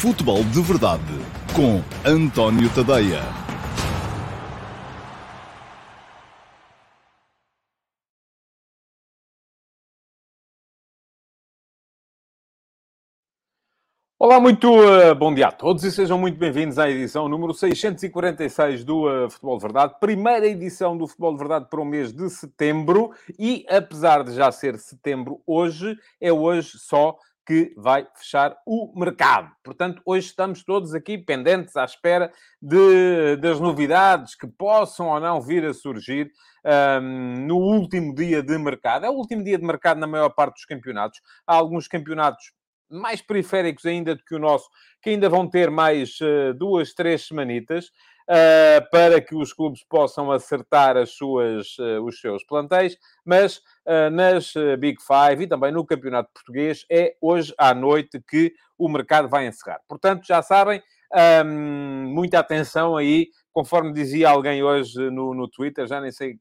Futebol de Verdade com António Tadeia. Olá, muito uh, bom dia a todos e sejam muito bem-vindos à edição número 646 do uh, Futebol de Verdade, primeira edição do Futebol de Verdade para o mês de setembro e, apesar de já ser setembro hoje, é hoje só que vai fechar o mercado. Portanto, hoje estamos todos aqui pendentes à espera de, das novidades que possam ou não vir a surgir um, no último dia de mercado. É o último dia de mercado na maior parte dos campeonatos. Há alguns campeonatos mais periféricos ainda do que o nosso, que ainda vão ter mais uh, duas, três semanitas para que os clubes possam acertar as suas, uh, os seus plantéis, mas nas Big Five e também no Campeonato Português é hoje à noite que o mercado vai encerrar. Portanto, já sabem, um, muita atenção aí, conforme dizia alguém hoje no, no Twitter, já nem sei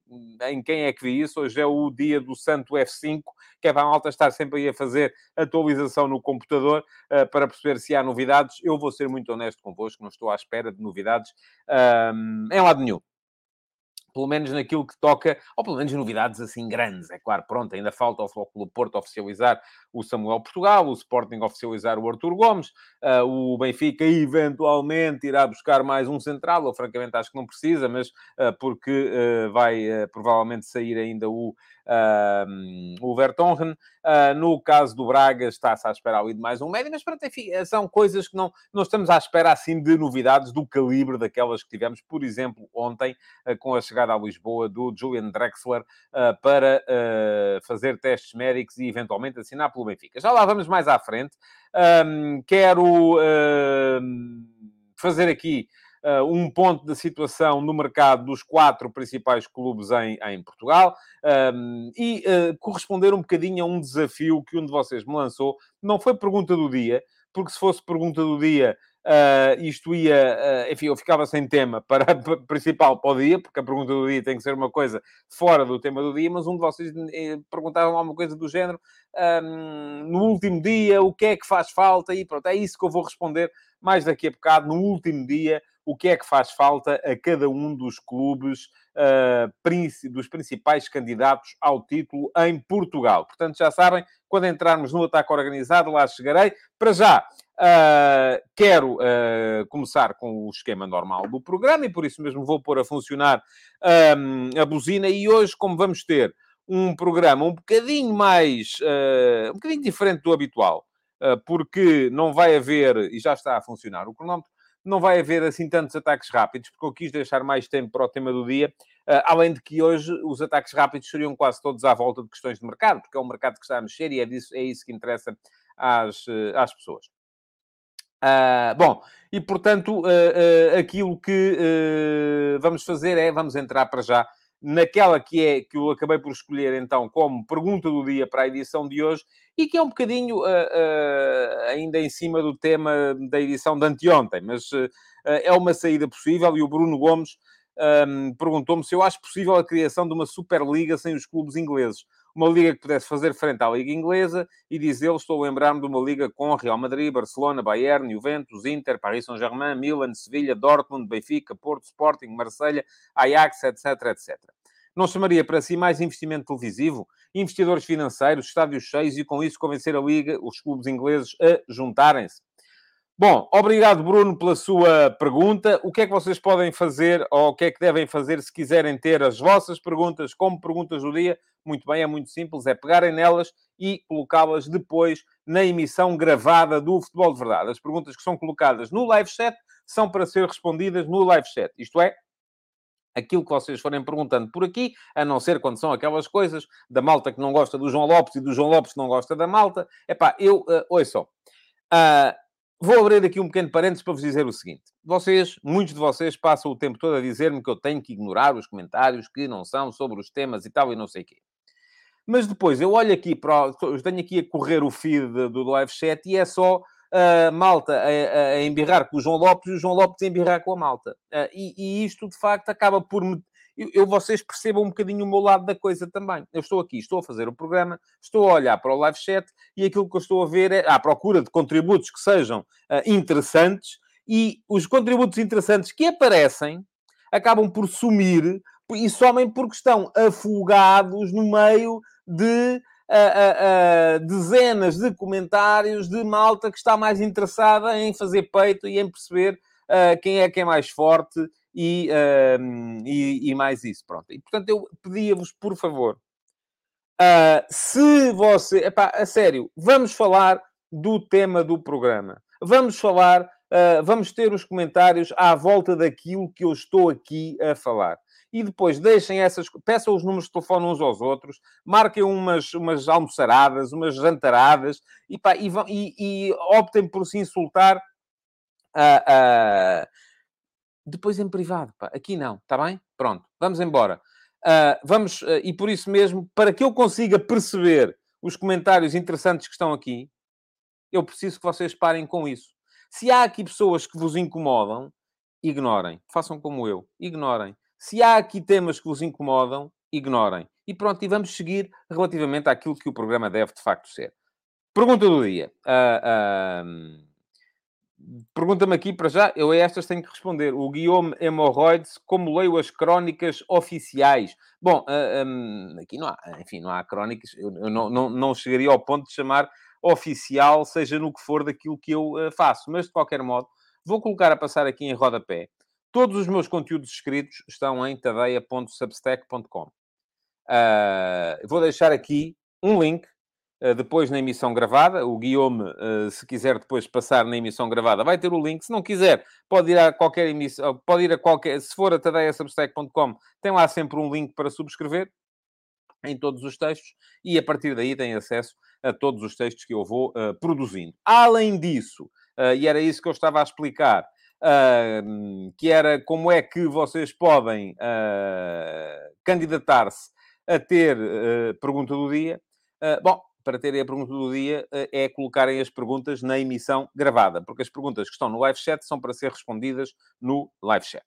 em quem é que vi isso, hoje é o dia do Santo F5, que é para a malta estar sempre aí a fazer atualização no computador uh, para perceber se há novidades. Eu vou ser muito honesto convosco, não estou à espera de novidades um, em lado nenhum pelo menos naquilo que toca, ou pelo menos novidades assim grandes. É claro, pronto, ainda falta ao Futebol Porto oficializar o Samuel Portugal, o Sporting oficializar o Artur Gomes, uh, o Benfica eventualmente irá buscar mais um central, ou francamente acho que não precisa, mas uh, porque uh, vai provavelmente sair ainda o o Vertonghen. Uh, no caso do Braga, está-se à espera ali de mais um médio, mas pronto, enfim, são coisas que não, não estamos à espera assim de novidades do calibre daquelas que tivemos, por exemplo, ontem, uh, com a chegada a Lisboa do Julian Drexler uh, para fazer testes médicos e eventualmente assinar pelo Benfica. Já lá vamos mais à frente. Um, quero fazer aqui uh, um ponto da situação no mercado dos quatro principais clubes em, em Portugal um, e uh, corresponder um bocadinho a um desafio que um de vocês me lançou. Não foi pergunta do dia, porque se fosse pergunta do dia, uh, isto ia, uh, enfim, eu ficava sem tema para, principal para o dia, porque a pergunta do dia tem que ser uma coisa fora do tema do dia, mas um de vocês eh, perguntava alguma coisa do género, um, no último dia, o que é que faz falta? E pronto, é isso que eu vou responder mais daqui a bocado, no último dia, o que é que faz falta a cada um dos clubes uh, dos principais candidatos ao título em Portugal. Portanto, já sabem, quando entrarmos no ataque organizado, lá chegarei. Para já, Uh, quero uh, começar com o esquema normal do programa e por isso mesmo vou pôr a funcionar um, a buzina. E hoje, como vamos ter um programa um bocadinho mais, uh, um bocadinho diferente do habitual, porque não vai haver, e já está a funcionar o cronómetro, não vai haver assim tantos ataques rápidos, porque eu quis deixar mais tempo para o tema do dia, além de que hoje os ataques rápidos seriam quase todos à volta de questões de mercado, porque é um mercado que está a mexer e é, disso, é isso que interessa às, às pessoas. Uh, bom, e portanto, aquilo que vamos fazer é, vamos entrar para já naquela que é que eu acabei por escolher então como pergunta do dia para a edição de hoje e que é um bocadinho uh, uh, ainda em cima do tema da edição de anteontem, mas uh, é uma saída possível e o Bruno Gomes um, perguntou-me se eu acho possível a criação de uma Superliga sem os clubes ingleses. Uma liga que pudesse fazer frente à Liga Inglesa e diz ele, estou a lembrar-me de uma liga com Real Madrid, Barcelona, Bayern, Juventus, Inter, Paris Saint-Germain, Milan, Sevilha, Dortmund, Benfica, Porto, Sporting, Marselha, Ajax, etc, etc. Não chamaria para si mais investimento televisivo, investidores financeiros, estádios cheios e com isso convencer a Liga, os clubes ingleses, a juntarem-se? Bom, obrigado, Bruno, pela sua pergunta. O que é que vocês podem fazer ou o que é que devem fazer se quiserem ter as vossas perguntas como perguntas do dia? Muito bem, é muito simples, é pegarem nelas e colocá-las depois na emissão gravada do Futebol de Verdade. As perguntas que são colocadas no live chat são para ser respondidas no live chat. Isto é, aquilo que vocês forem perguntando por aqui, a não ser quando são aquelas coisas da malta que não gosta do João Lopes e do João Lopes que não gosta da malta. Epá, eu, uh, ouçam, uh, Vou abrir aqui um pequeno parênteses para vos dizer o seguinte. Vocês, muitos de vocês, passam o tempo todo a dizer-me que eu tenho que ignorar os comentários que não são sobre os temas e tal e não sei o quê. Mas depois eu olho aqui para. Eu tenho aqui a correr o feed do live chat e é só a malta a, a, a embirrar com o João Lopes e o João Lopes a embirrar com a malta. Uh, e, e, isto, de facto, acaba por me eu, vocês percebam um bocadinho o meu lado da coisa também. Eu estou aqui, estou a fazer o programa, estou a olhar para o live chat e aquilo que eu estou a ver é à procura de contributos que sejam uh, interessantes e os contributos interessantes que aparecem acabam por sumir e somem porque estão afogados no meio de uh, uh, dezenas de comentários de malta que está mais interessada em fazer peito e em perceber quem é que é mais forte e, e, e, mais isso. Pronto. E, portanto, eu pedia-vos, por favor, se você... Epá, a sério, vamos falar do tema do programa. Vamos falar Uh, vamos ter os comentários à volta daquilo que eu estou aqui a falar. E depois deixem essas, peçam os números de telefone uns aos outros, marquem umas, umas almoçaradas, umas jantaradas e, pá, e, e, e, optem por se insultar uh, uh, depois em privado. Pá. Aqui não, está bem? Pronto, vamos embora. vamos, e por isso mesmo, para que eu consiga perceber os comentários interessantes que estão aqui, eu preciso que vocês parem com isso. Se há aqui pessoas que vos incomodam, ignorem. Façam como eu, ignorem. Se há aqui temas que vos incomodam, ignorem. E pronto, e vamos seguir relativamente àquilo que o programa deve de facto ser. Pergunta do dia. Uh, uh, Pergunta-me aqui para já, eu a estas tenho que responder. O Guillaume Hemorroides, como leio as crónicas oficiais? Bom, uh, ah, um, aqui não há, enfim, não há crónicas, eu, eu não, não, não chegaria ao ponto de chamar oficial, seja no que for daquilo que eu uh, faço. Mas, de qualquer modo, vou colocar a passar aqui em rodapé. Todos os meus conteúdos escritos estão em tadeia.substack.com. Uh, eh, vou deixar aqui um link depois na emissão gravada. O Guillaume, uh, se quiser depois passar na emissão gravada, vai ter o link. Se não quiser, pode ir a qualquer emissão, pode ir a qualquer. Se for a tadeia.substack.com, tem lá sempre um link para subscrever em todos os textos e a partir daí tem acesso a todos os textos que eu vou uh, produzindo. Além disso, uh, e era isso que eu estava a explicar, uh, que era como é que vocês podem candidatar-se a ter pergunta do dia. bom, para terem a pergunta do dia é colocarem as perguntas na emissão gravada, porque as perguntas que estão no live chat são para ser respondidas no live chat.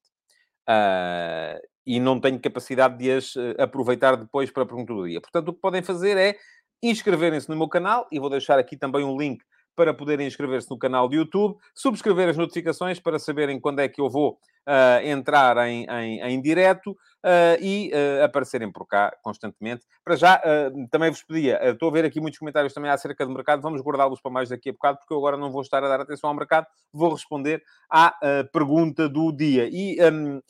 Uh, e não tenho capacidade de as aproveitar depois para a pergunta do dia. Portanto, o que podem fazer é inscreverem-se no meu canal e vou deixar aqui também um link para poderem inscrever-se no canal do YouTube, subscrever as notificações para saberem quando é que eu vou uh, entrar em, em, em direto uh, e uh, aparecerem por cá constantemente. Para já, também vos pedia, estou a ver aqui muitos comentários também acerca do mercado, vamos guardá-los para mais daqui a bocado, porque eu agora não vou estar a dar atenção ao mercado, vou responder à pergunta do dia. E... Um,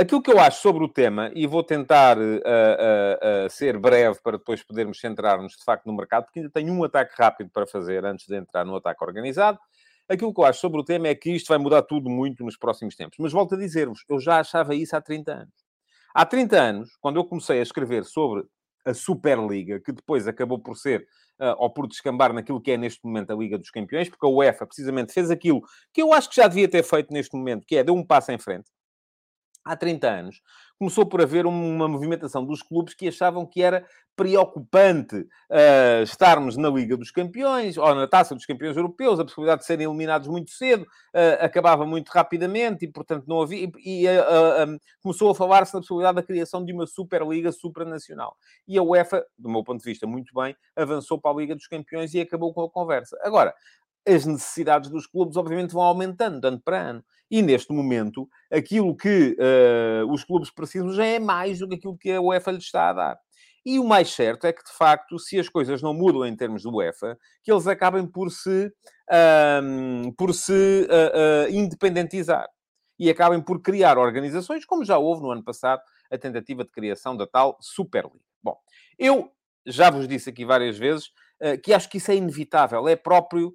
Aquilo que eu acho sobre o tema, e vou tentar uh, uh, uh, ser breve para depois podermos centrar-nos de facto no mercado, porque ainda tenho um ataque rápido para fazer antes de entrar no ataque organizado. Aquilo que eu acho sobre o tema é que isto vai mudar tudo muito nos próximos tempos. Mas volto a dizer-vos, eu já achava isso há 30 anos. Há 30 anos, quando eu comecei a escrever sobre a Superliga, que depois acabou por ser, uh, ou por descambar naquilo que é neste momento a Liga dos Campeões, porque a UEFA precisamente fez aquilo que eu acho que já devia ter feito neste momento, que é deu um passo em frente há 30 anos, começou por haver uma movimentação dos clubes que achavam que era preocupante uh, estarmos na Liga dos Campeões ou na Taça dos Campeões Europeus, a possibilidade de serem eliminados muito cedo uh, acabava muito rapidamente e, portanto, não havia. E, e uh, um, começou a falar-se na possibilidade da criação de uma Superliga supranacional. E a UEFA, do meu ponto de vista, muito bem, avançou para a Liga dos Campeões e acabou com a conversa. Agora, as necessidades dos clubes, obviamente, vão aumentando ano para ano. E neste momento, aquilo que uh, os clubes precisam já é mais do que aquilo que a UEFA lhes está a dar. E o mais certo é que, de facto, se as coisas não mudam em termos do UEFA, que eles acabem por se, um, por se uh, uh, independentizar. E acabem por criar organizações, como já houve no ano passado, a tentativa de criação da tal Superliga. Bom, eu já vos disse aqui várias vezes que acho que isso é inevitável, é próprio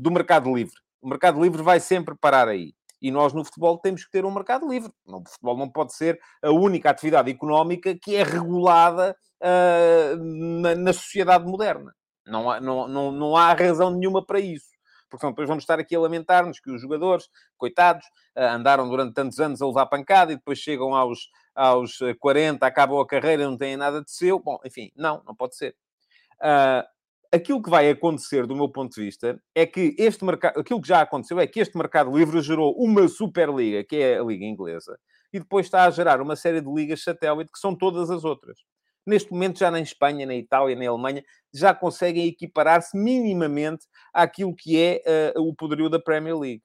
do mercado livre. O mercado livre vai sempre parar aí. E nós no futebol temos que ter um mercado livre. O futebol não pode ser a única atividade económica que é regulada uh, na, na, sociedade moderna. Não há, não, não, não há razão nenhuma para isso. Portanto, depois vamos estar aqui a lamentar-nos que os jogadores, coitados, uh, andaram durante tantos anos a levar pancada e depois chegam aos, aos 40, acabam a carreira, não têm nada de seu. Bom, enfim, não, não pode ser. Uh, aquilo que vai acontecer, do meu ponto de vista, é que este mercado, aquilo que já aconteceu é que este mercado livre gerou uma Superliga, que é a Liga Inglesa, e depois está a gerar uma série de ligas satélite que são todas as outras. Neste momento, já na Espanha, na Itália, na Alemanha, já conseguem equiparar-se minimamente àquilo que é uh, o poderio da Premier League.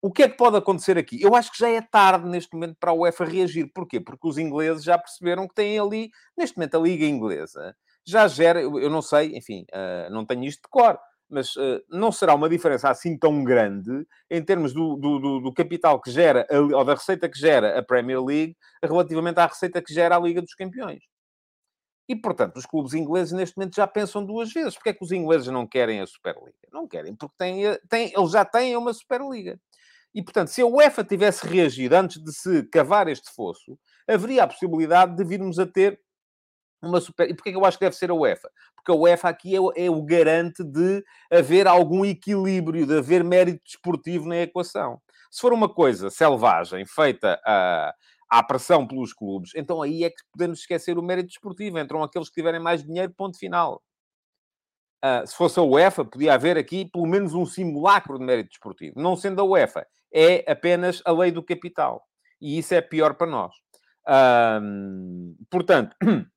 O que é que pode acontecer aqui? Eu acho que já é tarde neste momento para a UEFA reagir. Porquê? Porque os ingleses já perceberam que têm ali, neste momento, a Liga Inglesa já gera, eu não sei, enfim, uh, não tenho isto de cor, mas uh, não será uma diferença assim tão grande em termos do, do, do, capital que gera, ou da receita que gera a Premier League, relativamente à receita que gera a Liga dos Campeões. E, portanto, os clubes ingleses neste momento já pensam duas vezes. Porque é que os ingleses não querem a Superliga? Não querem, porque têm, têm, eles já têm uma Superliga. E, portanto, se a UEFA tivesse reagido antes de se cavar este fosso, haveria a possibilidade de virmos a ter uma super... E porquê que eu acho que deve ser a UEFA? Porque a UEFA aqui é, é o garante de haver algum equilíbrio, de haver mérito desportivo na equação. Se for uma coisa selvagem, feita a, à pressão pelos clubes, então aí é que podemos esquecer o mérito desportivo. Entram aqueles que tiverem mais dinheiro, ponto final. Uh, se fosse a UEFA, podia haver aqui pelo menos um simulacro de mérito desportivo. Não sendo a UEFA, é apenas a lei do capital. E isso é pior para nós. Uh, portanto,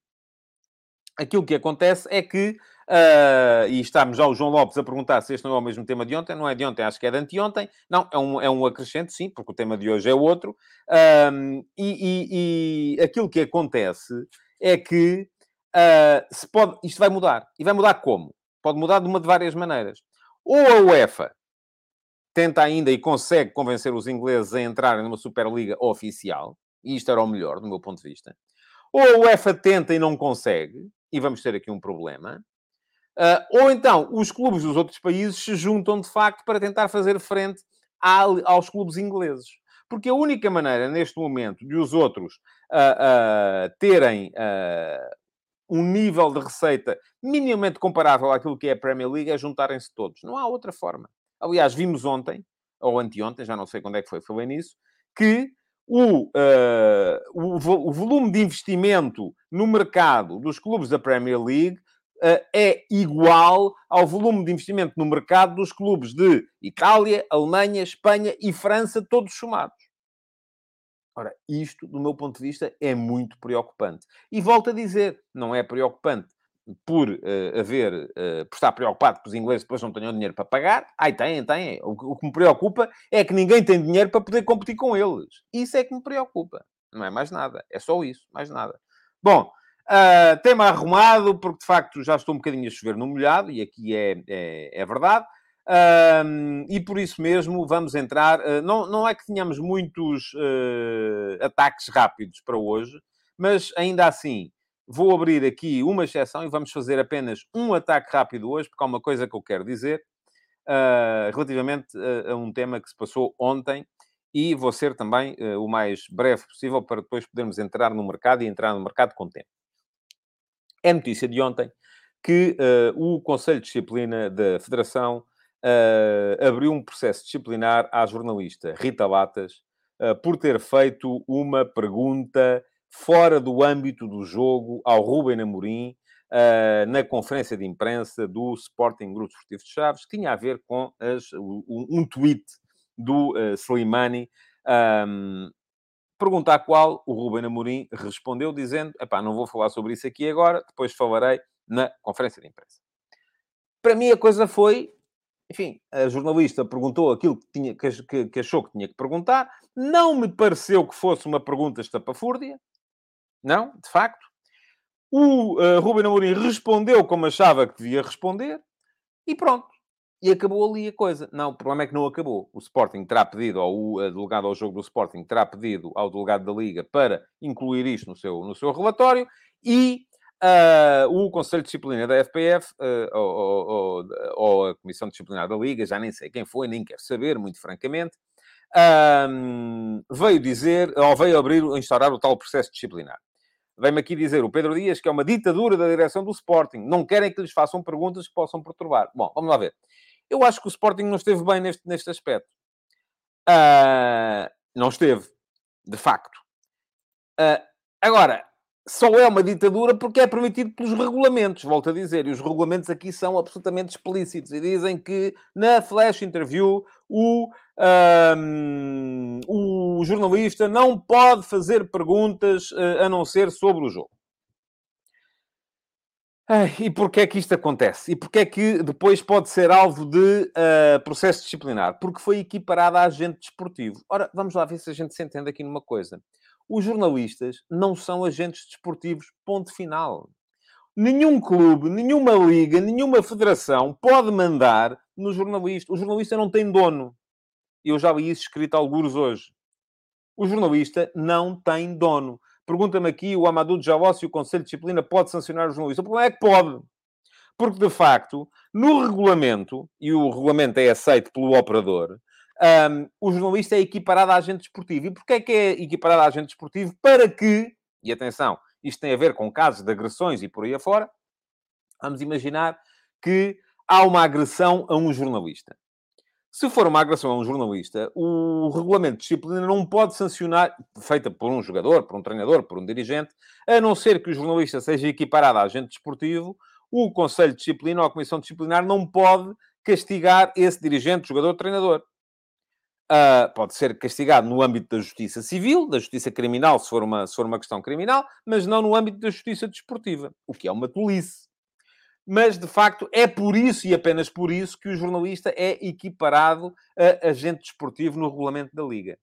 aquilo que acontece é que, uh, e estamos já o João Lopes a perguntar se este não é o mesmo tema de ontem, não é de ontem, acho que é de anteontem. Não, é um, é um acrescente, sim, porque o tema de hoje é outro. e, e, e, aquilo que acontece é que uh, se pode, isto vai mudar. E vai mudar como? Pode mudar de uma de várias maneiras. Ou a UEFA tenta ainda e consegue convencer os ingleses a entrarem numa Superliga oficial, e isto era o melhor, do meu ponto de vista. Ou a UEFA tenta e não consegue, e vamos ter aqui um problema. Uh, ou então, os clubes dos outros países se juntam, de facto, para tentar fazer frente à, aos clubes ingleses. Porque a única maneira, neste momento, de os outros uh, uh, terem um nível de receita minimamente comparável àquilo que é a Premier League é juntarem-se todos. Não há outra forma. Aliás, vimos ontem, ou anteontem, já não sei quando é que foi, falei nisso, que o, uh, o, o, volume de investimento no mercado dos clubes da Premier League uh, é igual ao volume de investimento no mercado dos clubes de Itália, Alemanha, Espanha e França, todos somados. Ora, isto, do meu ponto de vista, é muito preocupante. E volto a dizer, não é preocupante por uh, haver, uh, por estar preocupado que os ingleses depois não tenham dinheiro para pagar. Ai, têm, têm. O, o, que me preocupa é que ninguém tem dinheiro para poder competir com eles. Isso é que me preocupa. Não é mais nada. É só isso, mais nada. Bom, uh, tema arrumado, porque de facto já estou um bocadinho a chover no molhado, e aqui é, é, é verdade. e por isso mesmo vamos entrar. Uh, não, não é que tenhamos muitos uh, ataques rápidos para hoje, mas ainda assim Vou abrir aqui uma exceção e vamos fazer apenas um ataque rápido hoje, porque há uma coisa que eu quero dizer uh, relativamente a, a, um tema que se passou ontem e vou ser também uh, o mais breve possível para depois podermos entrar no mercado e entrar no mercado com tempo. É notícia de ontem que uh, o Conselho de Disciplina da Federação abriu um processo disciplinar à jornalista Rita Latas por ter feito uma pergunta fora do âmbito do jogo ao Ruben Amorim, uh, na conferência de imprensa do Sporting Grupo Esportivo de Chaves, que tinha a ver com as, um, tweet do uh, Slimani, um, pergunta à qual o Ruben Amorim respondeu dizendo, epá, não vou falar sobre isso aqui agora, depois falarei na conferência de imprensa. Para mim a coisa foi, enfim, a jornalista perguntou aquilo que, tinha, que, que achou que tinha que perguntar, não me pareceu que fosse uma pergunta estapafúrdia, não, de facto. O uh, Ruben Amorim respondeu como achava que devia responder e pronto. E acabou ali a coisa. Não, o problema é que não acabou. O Sporting terá pedido, ou o delegado ao jogo do Sporting terá pedido ao delegado da Liga para incluir isto no seu, no seu relatório e uh, o Conselho de Disciplina da FPF, uh, eh, ou, ou, ou, a Comissão Disciplinar da Liga, já nem sei quem foi, nem quero saber, muito francamente, um, veio dizer, ou veio abrir, instaurar o tal processo disciplinar. Vem-me aqui dizer o Pedro Dias que é uma ditadura da direção do Sporting. Não querem que lhes façam perguntas que possam perturbar. Bom, vamos lá ver. Eu acho que o Sporting não esteve bem neste, neste aspecto. Uh, não esteve, de facto. Uh, agora, só é uma ditadura porque é permitido pelos regulamentos, volto a dizer. E os regulamentos aqui são absolutamente explícitos e dizem que na flash interview o, um, o jornalista não pode fazer perguntas uh, a não ser sobre o jogo. Ai, e porquê é que isto acontece? E porquê é que depois pode ser alvo de uh, processo disciplinar? Porque foi equiparado a agente desportivo. Ora, vamos lá ver se a gente se entende aqui numa coisa. Os jornalistas não são agentes desportivos, ponto final. Nenhum clube, nenhuma liga, nenhuma federação pode mandar no jornalista. O jornalista não tem dono. Eu já li isso escrito alguns hoje. O jornalista não tem dono. Pergunta-me aqui o Amadou Jaló se o Conselho de Disciplina pode sancionar o jornalista. O problema é que pode. Porque, de facto, no regulamento, e o regulamento é aceito pelo operador, um, o jornalista é equiparado a agente desportivo. E porquê é que é equiparado a agente desportivo? Para que, e atenção, isto tem a ver com casos de agressões e por aí afora, vamos imaginar que há uma agressão a um jornalista. Se for uma agressão a um jornalista, o regulamento de disciplina não pode sancionar, feita por um jogador, por um treinador, por um dirigente, a não ser que o jornalista seja equiparado a agente desportivo, o Conselho de Disciplina ou a Comissão Disciplinar não pode castigar esse dirigente, jogador, treinador. Uh, pode ser castigado no âmbito da justiça civil, da justiça criminal, se for, uma, se for uma questão criminal, mas não no âmbito da justiça desportiva, o que é uma tolice mas de facto é por isso e apenas por isso que o jornalista é equiparado a agente desportivo no regulamento da Liga.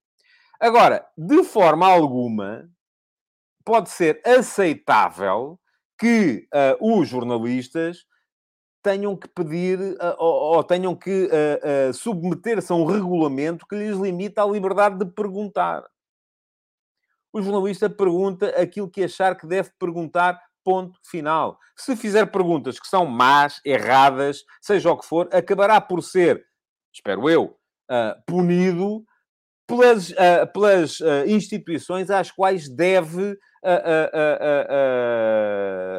Agora, de forma alguma, pode ser aceitável que uh, os jornalistas tenham que pedir uh, ou, ou, tenham que uh, submeter-se a um regulamento que lhes limita a liberdade de perguntar. O jornalista pergunta aquilo que achar que deve perguntar Ponto final. Se fizer perguntas que são más, erradas, seja o que for, acabará por ser, espero eu, uh, punido pelas, uh, pelas uh, instituições às quais deve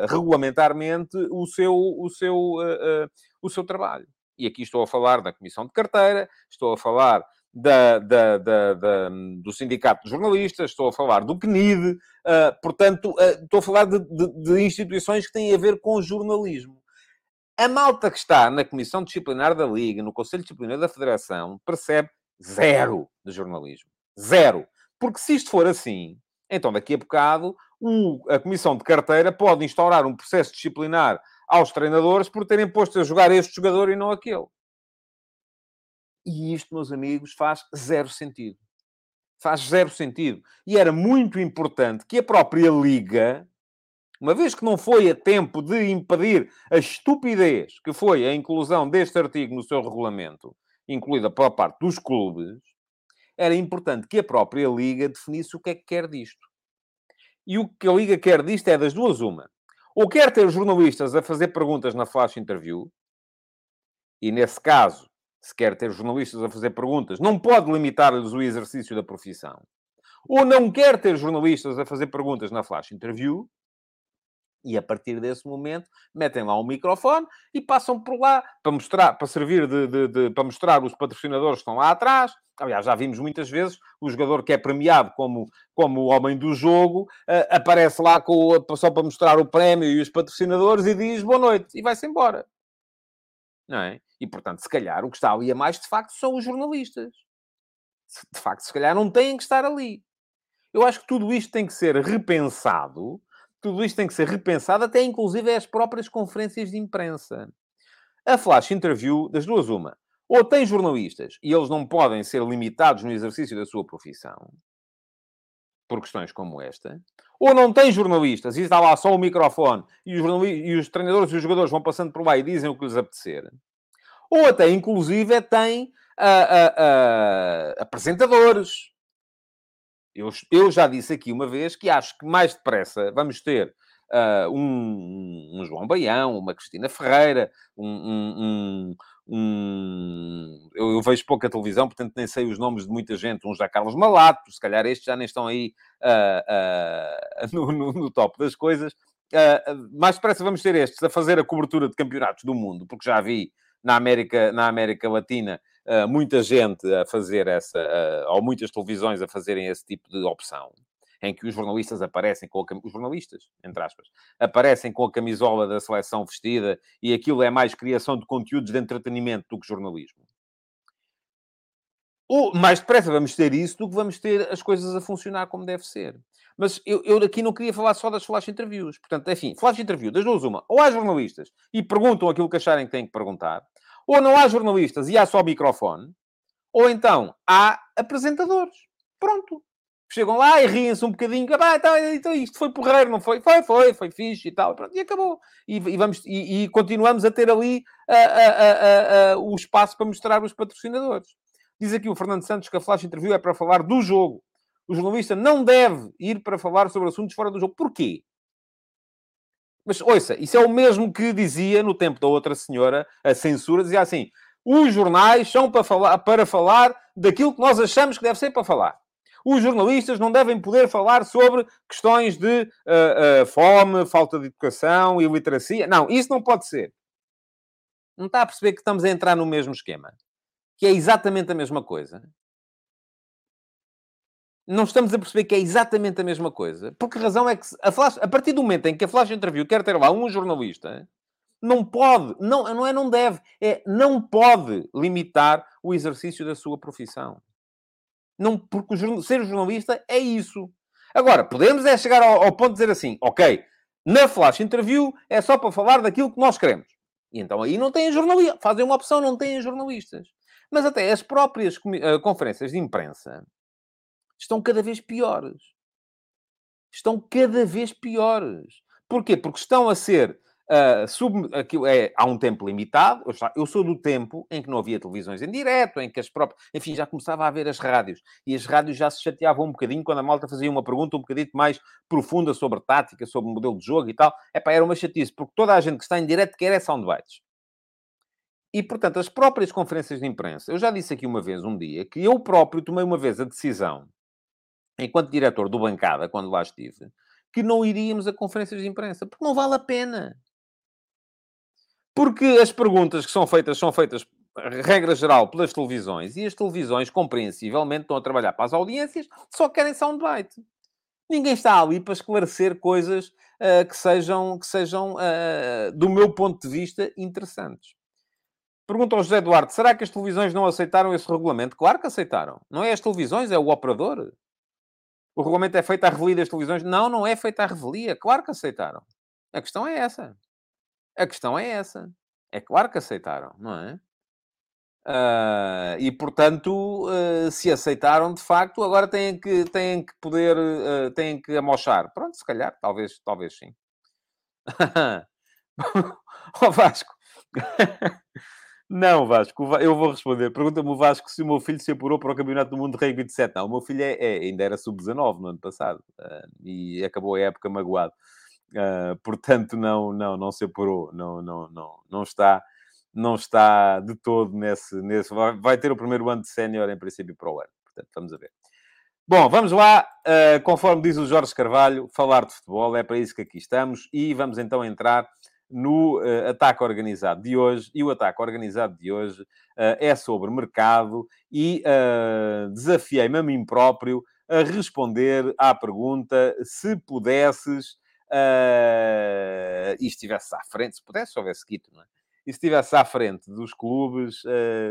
regulamentarmente o seu, o seu, o seu trabalho. E aqui estou a falar da Comissão de Carteira, estou a falar da, da, da, do Sindicato de Jornalistas, estou a falar do CNID, uh, portanto, uh, estou a falar de, de, de, instituições que têm a ver com jornalismo. A malta que está na Comissão Disciplinar da Liga, no Conselho Disciplinar da Federação, percebe zero de jornalismo. Zero. Porque se isto for assim, então daqui a bocado o, a Comissão de Carteira pode instaurar um processo disciplinar aos treinadores por terem posto a jogar este jogador e não aquele. E isto, meus amigos, faz zero sentido. Faz zero sentido. E era muito importante que a própria Liga, uma vez que não foi a tempo de impedir a estupidez que foi a inclusão deste artigo no seu regulamento, incluída pela parte dos clubes, era importante que a própria Liga definisse o que é que quer disto. E o que a Liga quer disto é das duas uma. Ou quer ter jornalistas a fazer perguntas na flash interview, e nesse caso se quer ter jornalistas a fazer perguntas, não pode limitar-lhes o exercício da profissão. Ou não quer ter jornalistas a fazer perguntas na flash interview, e a partir desse momento metem lá um microfone e passam por lá para mostrar, para servir de, de, de, para mostrar os patrocinadores que estão lá atrás. Aliás, já vimos muitas vezes o jogador que é premiado como, como o homem do jogo uh, aparece lá com, só para mostrar o prémio e os patrocinadores e diz boa noite e vai-se embora. Não é? E, portanto, se calhar o que está ali a mais, de facto, são os jornalistas. De facto, se calhar não têm que estar ali. Eu acho que tudo isto tem que ser repensado. Tudo isto tem que ser repensado, até inclusive as próprias conferências de imprensa. A flash interview, das duas, uma. Ou tem jornalistas e eles não podem ser limitados no exercício da sua profissão, por questões como esta, ou não tem jornalistas e está lá só o microfone e os, e os treinadores e os jogadores vão passando por lá e dizem o que lhes apetecer, ou até, inclusive, tem uh, uh, apresentadores. Eu, eu já disse aqui uma vez que acho que mais depressa vamos ter uh, um, um, João Baião, uma Cristina Ferreira, um, um, um eu, eu, vejo pouca televisão, portanto nem sei os nomes de muita gente, um já Carlos Malato, se calhar estes já nem estão aí uh, uh, no, no, no, top das coisas. Uh, mais depressa vamos ter estes a fazer a cobertura de campeonatos do mundo, porque já vi na América, na América Latina muita gente a fazer essa, uh, ou muitas televisões a fazerem esse tipo de opção, em que os jornalistas aparecem com a, os jornalistas, entre aspas, aparecem com a camisola da seleção vestida e aquilo é mais criação de conteúdos de entretenimento do que jornalismo. ou mais depressa vamos ter isso do que vamos ter as coisas a funcionar como deve ser. Mas eu, eu aqui não queria falar só das flash interviews. Portanto, enfim, flash interview, das duas uma. Ou há jornalistas e perguntam aquilo que acharem que têm que perguntar, ou não há jornalistas e há só microfone, ou então há apresentadores. Pronto. Chegam lá e riem-se um bocadinho. Ah, então, então isto foi porreiro, não foi? Foi, foi, foi fixe e tal. Pronto, e acabou. E, e vamos, e, e, continuamos a ter ali o espaço para mostrar os patrocinadores. Diz aqui o Fernando Santos que a flash interview é para falar do jogo. O jornalista não deve ir para falar sobre assuntos fora do jogo. Porquê? Mas, ouça, isso é o mesmo que dizia no tempo da outra senhora, a censura, dizia assim, os jornais são para falar, para falar daquilo que nós achamos que deve ser para falar. Os jornalistas não devem poder falar sobre questões de uh, uh, fome, falta de educação, iliteracia. Não, isso não pode ser. Não está a perceber que estamos a entrar no mesmo esquema? Que é exatamente a mesma coisa não estamos a perceber que é exatamente a mesma coisa. Por que razão é que a, flash, a partir do momento em que a Flash Interview quer ter lá um jornalista, não pode, não, não é não deve, é não pode limitar o exercício da sua profissão. Não, porque o, ser jornalista é isso. Agora, podemos é chegar ao, ao ponto de dizer assim, ok, na Flash Interview é só para falar daquilo que nós queremos. E então aí não têm jornalistas. Fazem uma opção, não têm jornalistas. Mas até as próprias uh, conferências de imprensa estão cada vez piores. Estão cada vez piores. Porquê? Porque estão a ser Uh, sub, aquilo é, há um tempo limitado. Eu, sou do tempo em que não havia televisões em direto, em que as próprias. Enfim, já começava a haver as rádios. E as rádios já se chateavam um bocadinho quando a malta fazia uma pergunta um bocadinho mais profunda sobre tática, sobre modelo de jogo e tal. Epá, era uma chatice, porque toda a gente que está em direto quer é soundbites. E, portanto, as próprias conferências de imprensa. Eu já disse aqui uma vez, um dia, que eu próprio tomei uma vez a decisão enquanto diretor do Bancada, quando lá estive, que não iríamos a conferências de imprensa, porque não vale a pena. Porque as perguntas que são feitas são feitas, regra geral, pelas televisões, e as televisões, compreensivelmente, estão a trabalhar para as audiências, só querem soundbite. Ninguém está ali para esclarecer coisas uh, que sejam, que sejam uh, do meu ponto de vista, interessantes. Pergunta ao José Eduardo: será que as televisões não aceitaram esse regulamento? Claro que aceitaram. Não é as televisões, é o operador. O regulamento é feito à revelia das televisões? Não, não é feito à revelia. Claro que aceitaram. A questão é essa. A questão é essa. É claro que aceitaram, não é? Uh, e, portanto, uh, se aceitaram, de facto, agora têm que, têm que poder, uh, têm que amochar. Pronto, se calhar, talvez, talvez sim. Ó oh, Vasco. Não, Vasco, eu vou responder. Pergunta-me o Vasco se o meu filho se apurou para o Campeonato do Mundo de Rugby de 7. Não, o meu filho é, é ainda era sub-19 no ano passado uh, e acabou a época magoado. Uh, portanto, não, não, não se apurou. Não, não, não, não está, não está de todo nesse... nesse vai, ter o primeiro ano de sénior, em princípio, para o ano. Portanto, vamos a ver. Bom, vamos lá, uh, conforme diz o Jorge Carvalho, falar de futebol, é para isso que aqui estamos, e vamos então entrar no uh, ataque organizado de hoje. E o ataque organizado de hoje uh, é sobre mercado e uh, desafiei-me a mim próprio a responder à pergunta se pudesses e estivesse à frente, se pudesse, se houvesse quito, não é? E se estivesse à frente dos clubes,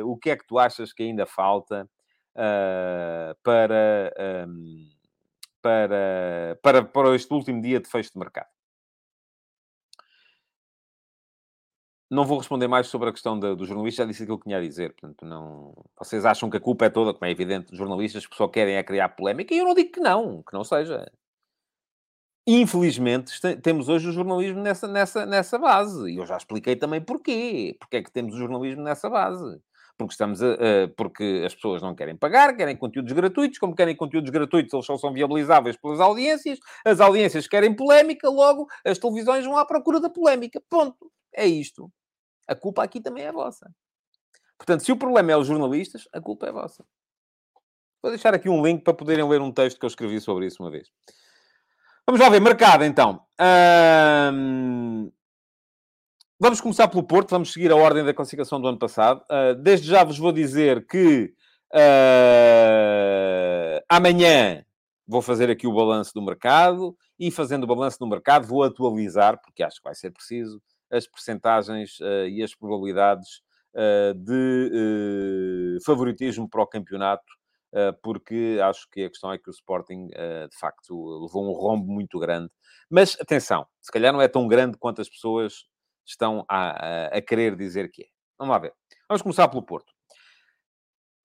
o que é que tu achas que ainda falta para, um, para, para, para este último dia de fecho de mercado? Não vou responder mais sobre a questão do, do jornalista, já disse aquilo que tinha a dizer. Portanto, não... Vocês acham que a culpa é toda, como é evidente, dos jornalistas que só querem é criar polémica, e eu não digo que não, que não seja. Infelizmente, temos hoje o jornalismo nessa, nessa, nessa base. E eu já expliquei também porquê. Porque é que temos o jornalismo nessa base. Porque, estamos a, porque as pessoas não querem pagar, querem conteúdos gratuitos. Como querem conteúdos gratuitos, eles só são viabilizáveis pelas audiências. As audiências querem polémica, logo as televisões vão à procura da polémica. Ponto. É isto. A culpa aqui também é vossa. Portanto, se o problema é os jornalistas, a culpa é vossa. Vou deixar aqui um link para poderem ler um texto que eu escrevi sobre isso uma vez. Vamos lá ver, mercado então. Vamos começar pelo Porto, vamos seguir a ordem da classificação do ano passado. Uh, desde já vos vou dizer que uh, amanhã vou fazer aqui o balanço do mercado e fazendo o balanço do mercado vou atualizar, porque acho que vai ser preciso, as percentagens uh, e as probabilidades de favoritismo para o campeonato, porque acho que a questão é que o Sporting, de facto, levou um rombo muito grande. Mas, atenção, se calhar não é tão grande quanto as pessoas estão a, a, a querer dizer que é. Vamos lá ver. Vamos começar pelo Porto.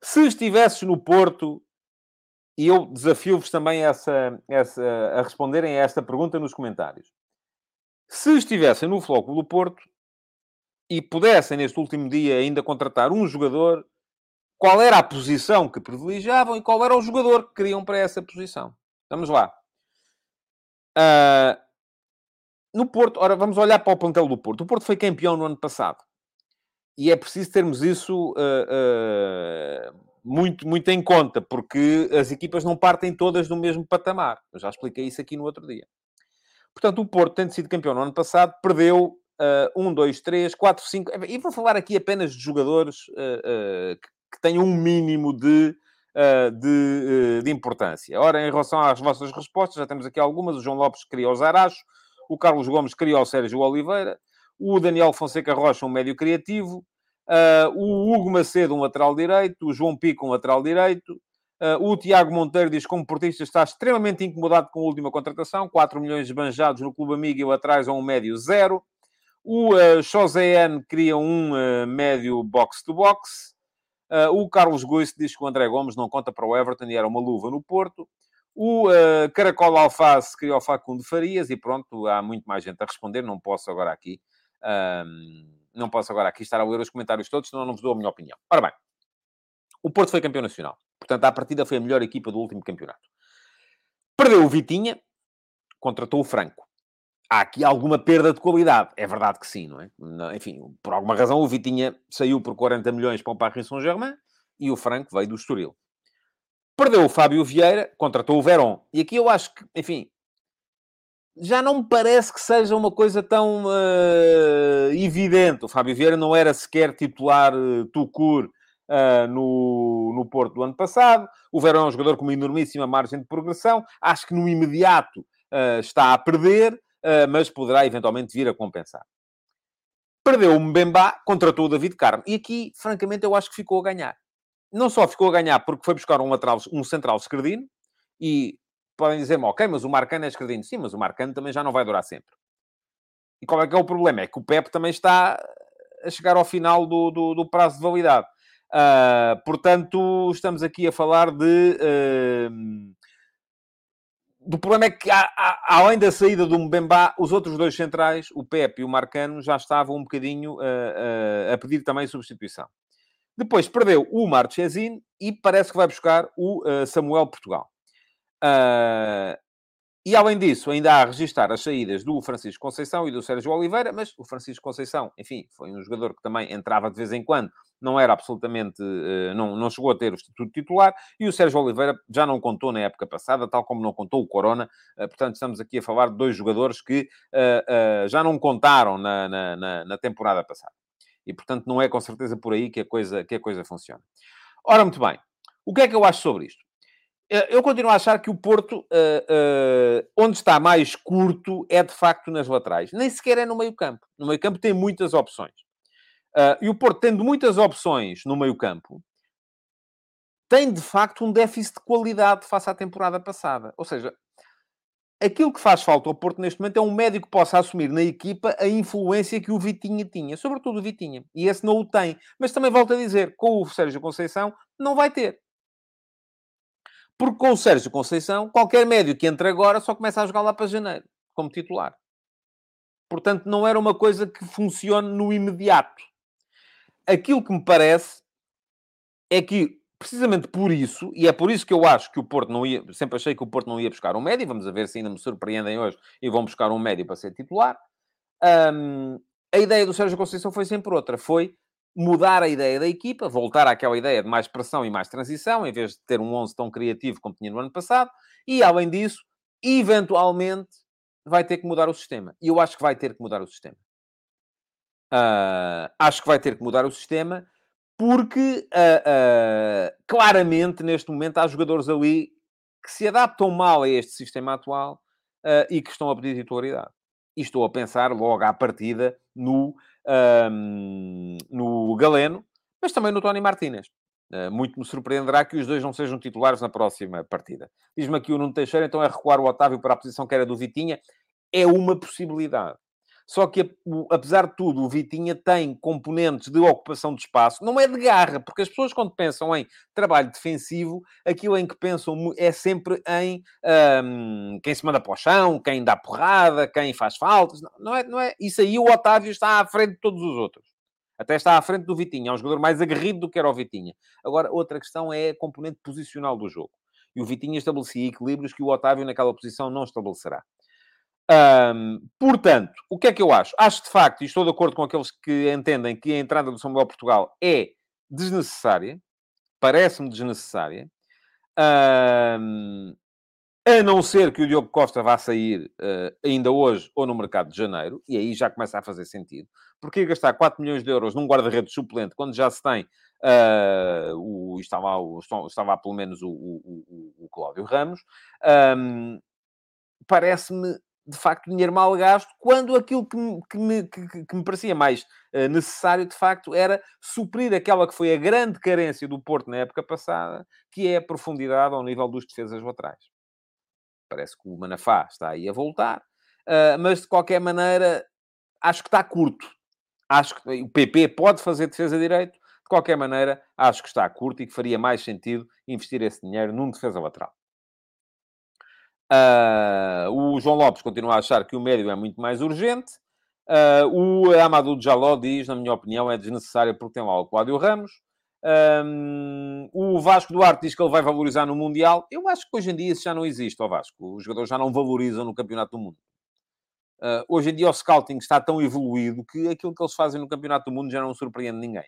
Se estivesses no Porto, e eu desafio-vos também essa, essa, a responderem a esta pergunta nos comentários. Se estivessem no Floco do Porto e pudessem, neste último dia, ainda contratar um jogador, qual era a posição que privilegiavam e qual era o jogador que queriam para essa posição? Vamos lá. Uh, no Porto, ora, vamos olhar para o plantel do Porto. O Porto foi campeão no ano passado. E é preciso termos isso uh, uh, muito, muito em conta, porque as equipas não partem todas do mesmo patamar. Eu já expliquei isso aqui no outro dia. Portanto, o Porto, tendo sido campeão no ano passado, perdeu uh, um, dois, três, quatro, cinco. E vou falar aqui apenas de jogadores uh, uh, que, tenham um mínimo de, de, de, importância. Ora, em relação às vossas respostas, já temos aqui algumas. O João Lopes criou o Zaracho, o Carlos Gomes criou o Sérgio Oliveira, o Daniel Fonseca Rocha, um médio criativo, o Hugo Macedo, um lateral direito, o João Pico, um lateral direito, Uh, o Tiago Monteiro diz que, como portista, está extremamente incomodado com a última contratação. 4 milhões esbanjados no clube amigo e atrás a um médio zero. O uh, José N cria um uh, médio box-to-box. Uh, o Carlos Guice diz que o André Gomes não conta para o Everton e era uma luva no Porto. O uh, Caracol Alface criou o Facundo Farias e pronto, há muito mais gente a responder. Não posso agora aqui... não posso agora aqui estar a ler os comentários todos, senão não vos dou a minha opinião. Ora bem, o Porto foi campeão nacional. Portanto, à partida foi a melhor equipa do último campeonato. Perdeu o Vitinha, contratou o Franco. Há aqui alguma perda de qualidade. É verdade que sim, não é? Enfim, por alguma razão o Vitinha saiu por 40 milhões para o Paris Saint-Germain e o Franco veio do Estoril. Perdeu o Fábio Vieira, contratou o Verón. E aqui eu acho que, enfim, já não me parece que seja uma coisa tão uh, evidente. O Fábio Vieira não era sequer titular uh, Tucur uh, no, no Porto do ano passado. O Verão é um jogador com uma enormíssima margem de progressão. Acho que no imediato uh, está a perder, uh, mas poderá eventualmente vir a compensar. Perdeu o Mbemba, contratou o David Carmo. E aqui, francamente, eu acho que ficou a ganhar. Não só ficou a ganhar porque foi buscar um, lateral, um central esquerdino, e podem dizer-me, ok, mas o Marcano é esquerdino. Sim, mas o Marcano também já não vai durar sempre. E qual é que é o problema? É que o Pep também está a chegar ao final do, do, do prazo de validade. Uh, portanto, estamos aqui a falar de. Uh, do problema é que, além da saída do Mbemba, os outros dois centrais, o Pepe e o Marcano, já estavam um bocadinho uh, a pedir também substituição. Depois perdeu o Marchesine e parece que vai buscar o Samuel Portugal. E além disso, ainda há a registrar as saídas do Francisco Conceição e do Sérgio Oliveira, mas o Francisco Conceição, enfim, foi um jogador que também entrava de vez em quando, não era absolutamente, eh, não, não chegou a ter o estatuto titular, e o Sérgio Oliveira já não contou na época passada, tal como não contou o Corona, eh, portanto estamos aqui a falar de dois jogadores que uh, já não contaram na, na, na, temporada passada. E portanto não é com certeza por aí que a coisa, que a coisa funciona. Ora, muito bem, o que é que eu acho sobre isto? Eu continuo a achar que o Porto, uh, uh, onde está mais curto, é de facto nas laterais. Nem sequer é no meio-campo. No meio-campo tem muitas opções. Uh, e o Porto, tendo muitas opções no meio-campo, tem de facto um déficit de qualidade face à temporada passada. Ou seja, aquilo que faz falta ao Porto neste momento é um médico que possa assumir na equipa a influência que o Vitinha tinha, sobretudo o Vitinha. E esse não o tem. Mas também volto a dizer, com o Sérgio Conceição, não vai ter. Porque com o Sérgio Conceição, qualquer médio que entre agora só começa a jogar lá para janeiro, como titular. Portanto, não era uma coisa que funcione no imediato. Aquilo que me parece é que, precisamente por isso, e é por isso que eu acho que o Porto não ia, sempre achei que o Porto não ia buscar um médio, vamos ver se ainda me surpreendem hoje e vão buscar um médio para ser titular. Um, a ideia do Sérgio Conceição foi sempre outra, foi mudar a ideia da equipa, voltar àquela ideia de mais pressão e mais transição, em vez de ter um 11 tão criativo como tinha no ano passado, e além disso, eventualmente vai ter que mudar o sistema. E eu acho que vai ter que mudar o sistema. Uh, acho que vai ter que mudar o sistema porque uh, uh, claramente neste momento há jogadores ali que se adaptam mal a este sistema atual e que estão a pedir titularidade. E estou a pensar logo à partida no um, no Galeno, mas também no Tony Martínez. Uh, muito me surpreenderá que os dois não sejam titulares na próxima partida. Diz-me aqui o Nuno Teixeira, então é recuar o Otávio para a posição que era do Vitinha. É uma possibilidade. Só que, apesar de tudo, o Vitinha tem componentes de ocupação de espaço. Não é de garra, porque as pessoas, quando pensam em trabalho defensivo, aquilo em que pensam é sempre em um, quem se manda para o chão, quem dá porrada, quem faz faltas. Não é, não é. Isso aí o Otávio está à frente de todos os outros. Até está à frente do Vitinha. É um jogador mais aguerrido do que era o Vitinha. Agora, outra questão é a componente posicional do jogo. E o Vitinha estabelecia equilíbrios que o Otávio naquela posição não estabelecerá. Um, portanto, o que é que eu acho? Acho de facto, e estou de acordo com aqueles que entendem que a entrada do São Miguel Portugal é desnecessária, parece-me desnecessária, um, a não ser que o Diogo Costa vá sair uh, ainda hoje ou no mercado de janeiro, e aí já começa a fazer sentido. Porque gastar 4 milhões de euros num guarda-redes suplente quando já se tem uh, o, estava, o, estava pelo menos o, o, o, o Cláudio Ramos, um, parece-me de facto, dinheiro mal gasto, quando aquilo que me, que me, que, que me parecia mais uh, necessário, de facto, era suprir aquela que foi a grande carência do Porto na época passada, que é a profundidade ao nível dos defesas laterais. Parece que o Manafá está aí a voltar, uh, mas de qualquer maneira, acho que está curto. Acho que o PP pode fazer defesa direito, de qualquer maneira, acho que está curto e que faria mais sentido investir esse dinheiro num defesa lateral. Uh, o João Lopes continua a achar que o médio é muito mais urgente. Uh, o Amadou Jaló diz, na minha opinião, é desnecessário porque tem lá o Cláudio Ramos. Um, o Vasco Duarte diz que ele vai valorizar no Mundial. Eu acho que hoje em dia isso já não existe, o Vasco. Os jogadores já não valorizam no Campeonato do Mundo. Uh, hoje em dia o scouting está tão evoluído que aquilo que eles fazem no Campeonato do Mundo já não surpreende ninguém.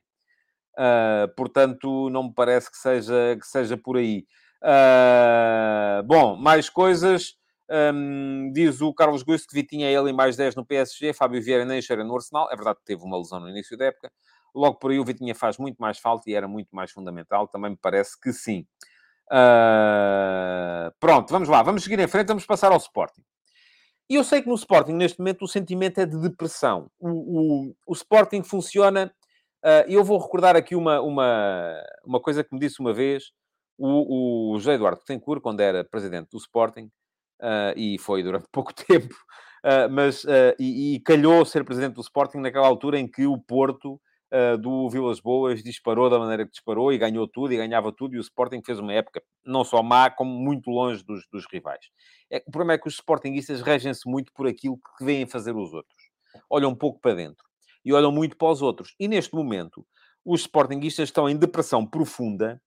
Uh, portanto, não me parece que seja, que seja por aí. Uh, bom, mais coisas. Um, diz o Carlos Gusto que Vitinha é ele e mais 10 no PSG, Fábio Vieira nem cheira no Arsenal. É verdade que teve uma lesão no início da época. Logo por aí o Vitinha faz muito mais falta e era muito mais fundamental. Também me parece que sim. Uh, pronto, vamos lá. Vamos seguir em frente. Vamos passar ao Sporting. E eu sei que no Sporting, neste momento, o sentimento é de depressão. O, o, o Sporting funciona... Uh, eu vou recordar aqui uma, uma, uma coisa que me disse uma vez o, o José Eduardo Betancourt, quando era presidente do Sporting, uh, e foi durante pouco tempo, uh, mas, uh, e, e, calhou ser presidente do Sporting naquela altura em que o Porto do Vilas Boas disparou da maneira que disparou e ganhou tudo e ganhava tudo, e o Sporting fez uma época não só má, como muito longe dos, dos rivais. É, o problema é que os Sportingistas regem-se muito por aquilo que vêm fazer os outros. Olham um pouco para dentro. E olham muito para os outros. E neste momento, os Sportingistas estão em depressão profunda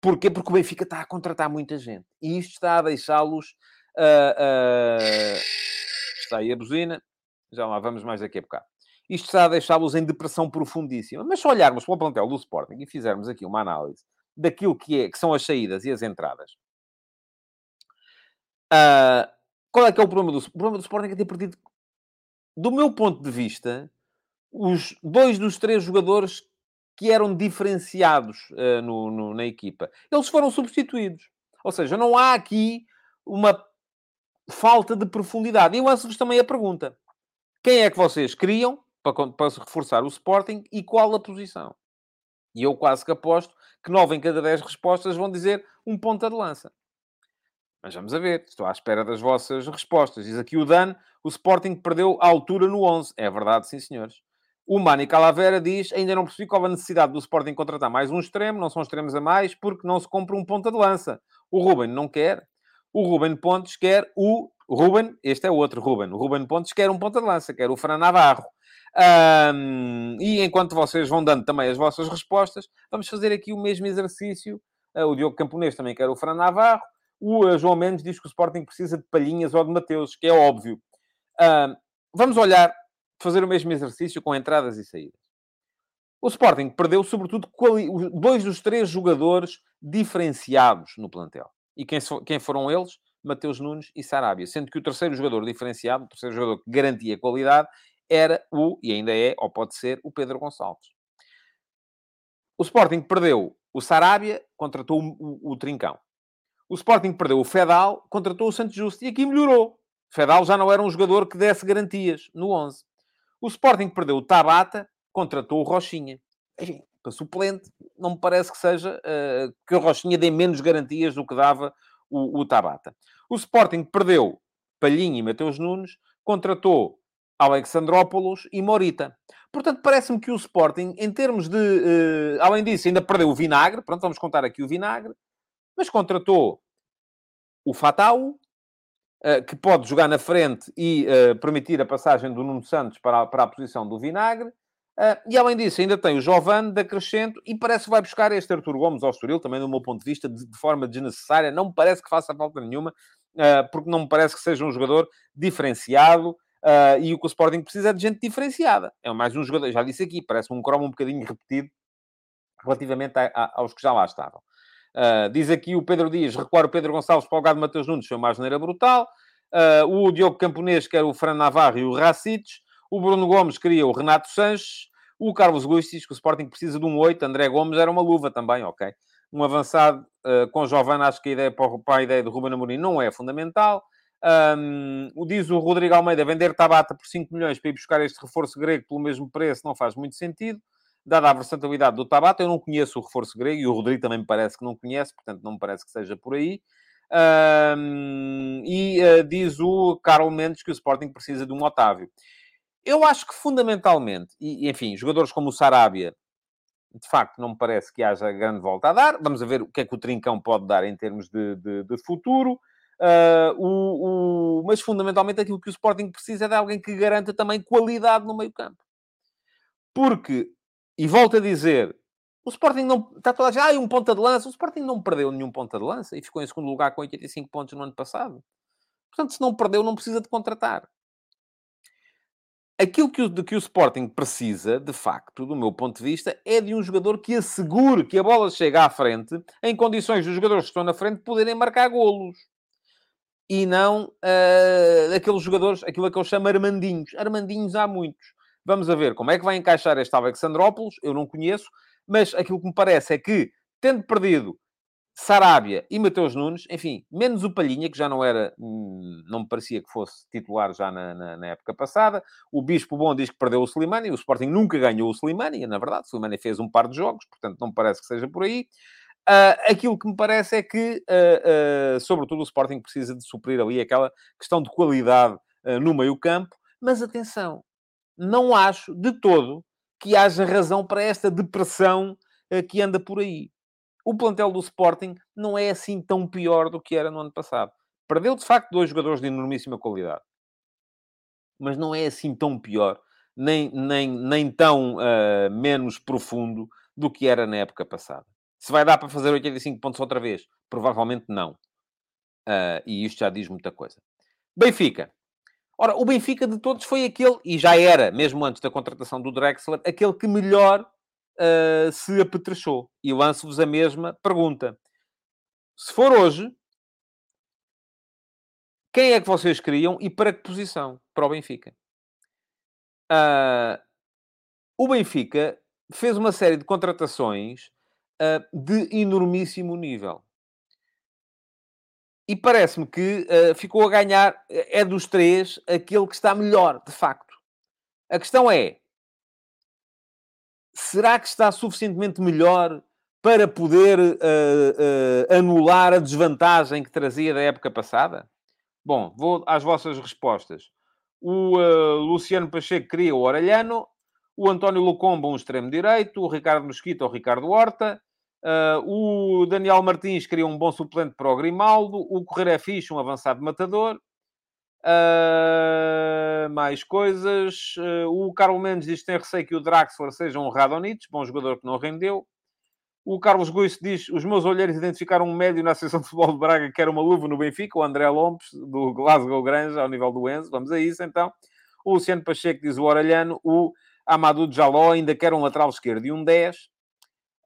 Porquê? Porque o Benfica está a contratar muita gente. E isto está a deixá-los... Uh, está aí a buzina. Já lá vamos mais daqui a bocado. Isto está a deixá-los em depressão profundíssima. Mas se olharmos para o plantel do Sporting e fizermos aqui uma análise daquilo que, é, que são as saídas e as entradas, uh, qual é que é o problema do, o problema do Sporting? É ter perdido, do meu ponto de vista, os dois dos três jogadores que eram diferenciados uh, no, no, na equipa. Eles foram substituídos. Ou seja, não há aqui uma falta de profundidade. E eu lanço-vos também a pergunta. Quem é que vocês criam para, para reforçar o Sporting e qual a posição? E eu quase que aposto que nove em cada dez respostas vão dizer um ponta de lança. Mas vamos a ver. Estou à espera das vossas respostas. Diz aqui o Dan, o Sporting perdeu a altura no 11. É verdade, sim, senhores. O Mani Calavera diz: ainda não percebi qual a necessidade do Sporting contratar mais um extremo, não são extremos a mais, porque não se compra um ponta de lança. O Ruben não quer. O Ruben Pontes quer o. Ruben, este é o outro Ruben. O Ruben Pontes quer um ponta de lança, quer o Fran Navarro. Um, e enquanto vocês vão dando também as vossas respostas, vamos fazer aqui o mesmo exercício. Uh, o Diogo Camponês também quer o Fran Navarro. O uh, João Mendes diz que o Sporting precisa de Palhinhas ou de Mateus, que é óbvio. Uh, vamos olhar fazer o mesmo exercício com entradas e saídas. O Sporting perdeu, sobretudo, dois dos três jogadores diferenciados no plantel. E quem, quem foram eles? Mateus Nunes e Sarabia. Sendo que o terceiro jogador diferenciado, o terceiro jogador que garantia qualidade, era o, e ainda é, ou pode ser, o Pedro Gonçalves. O Sporting perdeu o Sarabia, contratou o, o, o Trincão. O Sporting perdeu o Fedal, contratou o Santos Justo. E aqui melhorou. Fedal já não era um jogador que desse garantias no 11. O Sporting perdeu o Tabata, contratou o Rochinha. Enfim, para suplente, não me parece que seja uh, que o Rochinha dê menos garantias do que dava o, o Tabata. O Sporting perdeu Palhinha e Mateus Nunes, contratou Alexandrópolis e Morita. Portanto, parece-me que o Sporting, em termos de... Uh, além disso, ainda perdeu o Vinagre. Pronto, vamos contar aqui o Vinagre. Mas contratou o Fatau, uh, que pode jogar na frente e uh, permitir a passagem do Nuno Santos para a, para a posição do Vinagre. Uh, e além disso, ainda tem o Giovane da Crescento e parece que vai buscar este Artur Gomes ao Estoril, também do meu ponto de vista, de, de, forma desnecessária. Não me parece que faça falta nenhuma, porque não me parece que seja um jogador diferenciado e o que o Sporting precisa é de gente diferenciada. É mais um jogador, já disse aqui, parece um cromo um bocadinho repetido relativamente a, a, aos que já lá estavam. Diz aqui o Pedro Dias, recuar o Pedro Gonçalves para o Gado Matheus Nunes foi uma asneira brutal. o Diogo Camponês, que era o Fran Navarro e o Racites. O Bruno Gomes queria o Renato Sanches. O Carlos Luís diz que o Sporting precisa de um 8. André Gomes era uma luva também, ok. Um avançado uh, com Giovanna, acho que a ideia para, para a ideia do Ruben Amorim não é fundamental. Um, diz o Rodrigo Almeida, vender Tabata por 5 milhões para ir buscar este reforço grego pelo mesmo preço não faz muito sentido. Dada a versatilidade do Tabata, eu não conheço o reforço grego e o Rodrigo também me parece que não conhece, portanto não me parece que seja por aí. Um, e uh, diz o Carlos Mendes que o Sporting precisa de um Otávio. Eu acho que fundamentalmente, e enfim, jogadores como o Sarabia, de facto, não me parece que haja grande volta a dar. Vamos ver o que é que o Trincão pode dar em termos de, de, de futuro. Uh, o, o, mas fundamentalmente aquilo que o Sporting precisa é de alguém que garanta também qualidade no meio-campo. Porque, e volto a dizer, o Sporting não. Está toda a gente. Ah, um ponta de lança. O Sporting não perdeu nenhum ponta de lança e ficou em segundo lugar com 85 pontos no ano passado. Portanto, se não perdeu, não precisa de contratar aquilo que o, de que o Sporting precisa, de facto, do meu ponto de vista, é de um jogador que assegure que a bola chega à frente, em condições dos jogadores que estão na frente poderem marcar golos. E não uh, aqueles jogadores, aquilo que eu chamo Armandinhos. Armandinhos há muitos. Vamos a ver como é que vai encaixar este Alexandrópolis, eu não conheço, mas aquilo que me parece é que, tendo perdido Sarabia e Mateus Nunes, enfim, menos o Palhinha, que já não era, hum, não me parecia que fosse titular já na, na, na, época passada. O Bispo Bom diz que perdeu o Slimani, o Sporting nunca ganhou o Slimani, na verdade, o Slimani fez um par de jogos, portanto não me parece que seja por aí. Uh, aquilo que me parece é que, uh, uh, sobretudo, o Sporting precisa de suprir ali aquela questão de qualidade no meio-campo, mas atenção, não acho de todo que haja razão para esta depressão que anda por aí o plantel do Sporting não é assim tão pior do que era no ano passado. Perdeu, de facto, dois jogadores de enormíssima qualidade. Mas não é assim tão pior, nem, nem, nem tão uh, menos profundo do que era na época passada. Se vai dar para fazer 85 pontos outra vez? Provavelmente não. Uh, e isto já diz muita coisa. Benfica. Ora, o Benfica de todos foi aquele, e já era, mesmo antes da contratação do Drexler, aquele que melhor uh, se apetrechou. E lanço-vos a mesma pergunta. Se for hoje, quem é que vocês queriam e para que posição? Para o Benfica. Uh, o Benfica fez uma série de contratações uh, de enormíssimo nível. E parece-me que uh, ficou a ganhar, é dos três, aquele que está melhor, de facto. A questão é, será que está suficientemente melhor para poder uh, uh, anular a desvantagem que trazia da época passada? Bom, vou às vossas respostas. O Luciano Pacheco queria o Orelhano, o António Locombo um extremo direito, o Ricardo Mosquito o Ricardo Horta, o Daniel Martins queria um bom suplente para o Grimaldo, o Correia é Fixe, um avançado matador, Uh, mais coisas. Uh, o Carlos Mendes diz que tem receio que o Draxler seja um Radonich, bom jogador que não rendeu. O Carlos Guiço diz: os meus olheiros identificaram um médio na Associação de Futebol de Braga que era uma luva no Benfica, o André Lompes, do Glasgow Grange, ao nível do Enzo. Vamos a isso então. O Luciano Pacheco diz o Oralhano. O Amadou Jaló ainda quer um lateral esquerdo e um 10.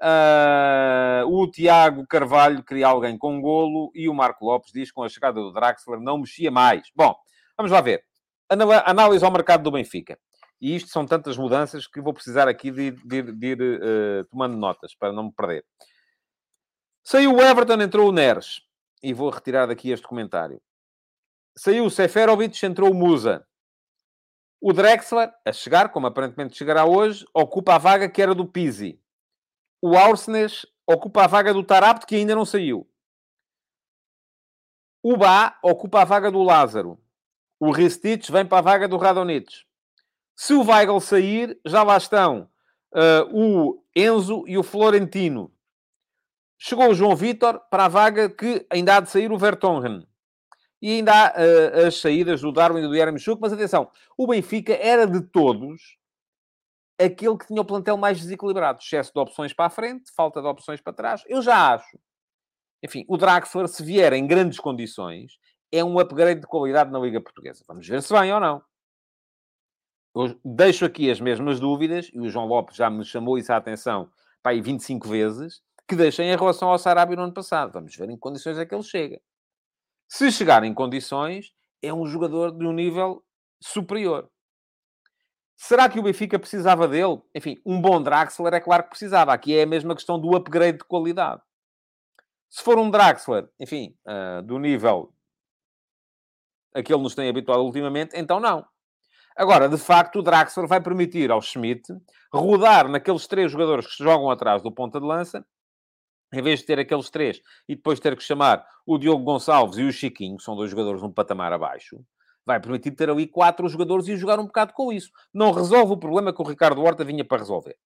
Uh, o Tiago Carvalho queria alguém com golo e o Marco Lopes diz que com a chegada do Draxler não mexia mais. Bom, vamos lá ver. Análise ao mercado do Benfica. E isto são tantas mudanças que vou precisar aqui de, de, de ir uh, tomando notas para não me perder. Saiu o Everton, entrou o Neres. E vou retirar daqui este comentário. Saiu o Seferovic, entrou o Musa. O Drexler, a chegar, como aparentemente chegará hoje, ocupa a vaga que era do Pizzi. O Aursnes ocupa a vaga do Tarapt, que ainda não saiu. O Bá ocupa a vaga do Lázaro. O Ristich vem para a vaga do Radonich. Se o Weigl sair, já lá estão uh, o Enzo e o Florentino. Chegou o João Vitor para a vaga que ainda há de sair o Vertonghen. E ainda há uh, as saídas do Darwin e do Yermchuk. Mas atenção, o Benfica era de todos aquele que tinha o plantel mais desequilibrado. Excesso de opções para a frente, falta de opções para trás. Eu já acho. Enfim, o Draxler, se vier em grandes condições, é um upgrade de qualidade na Liga Portuguesa. Vamos ver se vem ou não. Eu deixo aqui as mesmas dúvidas, e o João Lopes já me chamou isso à atenção para aí 25 vezes, que deixem em relação ao Sarabia no ano passado. Vamos ver em que condições é que ele chega. Se chegar em condições, é um jogador de um nível superior. Será que o Benfica precisava dele? Enfim, um bom Draxler é claro que precisava. Aqui é a mesma questão do upgrade de qualidade. Se for um Draxler, enfim, uh, do nível a que ele nos tem habituado ultimamente, então não. Agora, de facto, o Draxler vai permitir ao Schmidt rodar naqueles três jogadores que jogam atrás do ponta de lança, em vez de ter aqueles três e depois ter que chamar o Diogo Gonçalves e o Chiquinho, que são dois jogadores um patamar abaixo, vai permitir ter ali quatro jogadores e jogar um bocado com isso. Não resolve o problema que o Ricardo Horta vinha para resolver,